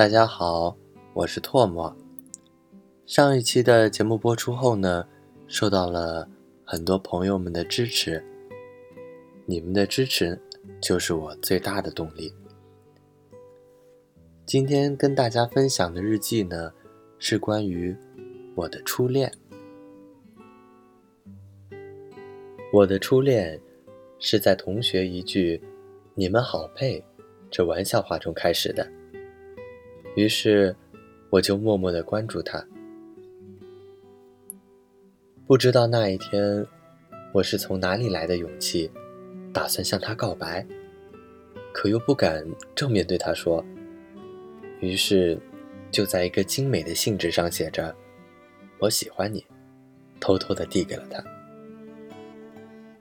大家好，我是唾沫。上一期的节目播出后呢，受到了很多朋友们的支持，你们的支持就是我最大的动力。今天跟大家分享的日记呢，是关于我的初恋。我的初恋是在同学一句“你们好配”这玩笑话中开始的。于是，我就默默的关注他。不知道那一天，我是从哪里来的勇气，打算向他告白，可又不敢正面对他说。于是，就在一个精美的信纸上写着“我喜欢你”，偷偷的递给了他。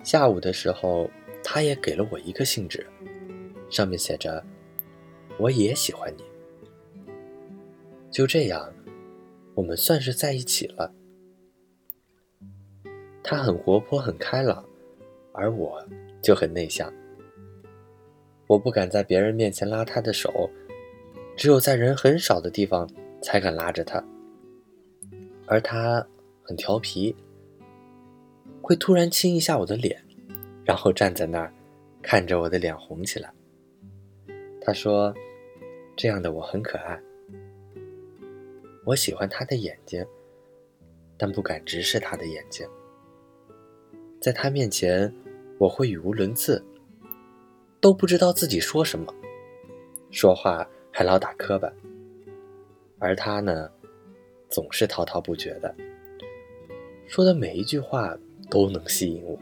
下午的时候，他也给了我一个信纸，上面写着“我也喜欢你”。就这样，我们算是在一起了。他很活泼，很开朗，而我就很内向。我不敢在别人面前拉他的手，只有在人很少的地方才敢拉着他。而他很调皮，会突然亲一下我的脸，然后站在那儿，看着我的脸红起来。他说：“这样的我很可爱。”我喜欢他的眼睛，但不敢直视他的眼睛。在他面前，我会语无伦次，都不知道自己说什么，说话还老打磕巴。而他呢，总是滔滔不绝的，说的每一句话都能吸引我。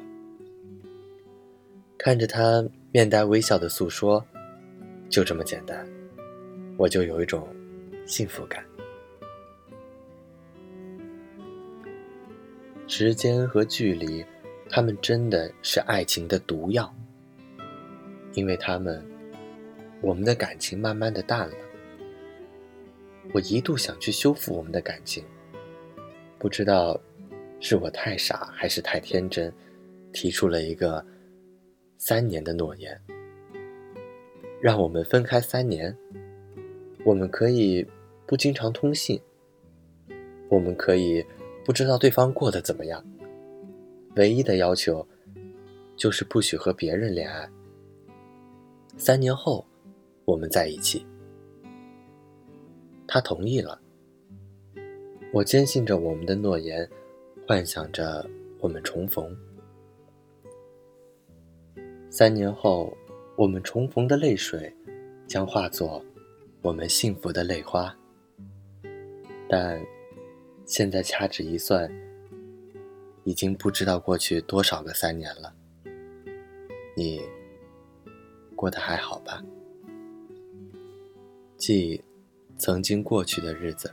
看着他面带微笑的诉说，就这么简单，我就有一种幸福感。时间和距离，他们真的是爱情的毒药。因为他们，我们的感情慢慢的淡了。我一度想去修复我们的感情，不知道是我太傻还是太天真，提出了一个三年的诺言，让我们分开三年。我们可以不经常通信，我们可以。不知道对方过得怎么样，唯一的要求就是不许和别人恋爱。三年后，我们在一起，他同意了。我坚信着我们的诺言，幻想着我们重逢。三年后，我们重逢的泪水将化作我们幸福的泪花，但。现在掐指一算，已经不知道过去多少个三年了。你过得还好吧？记曾经过去的日子。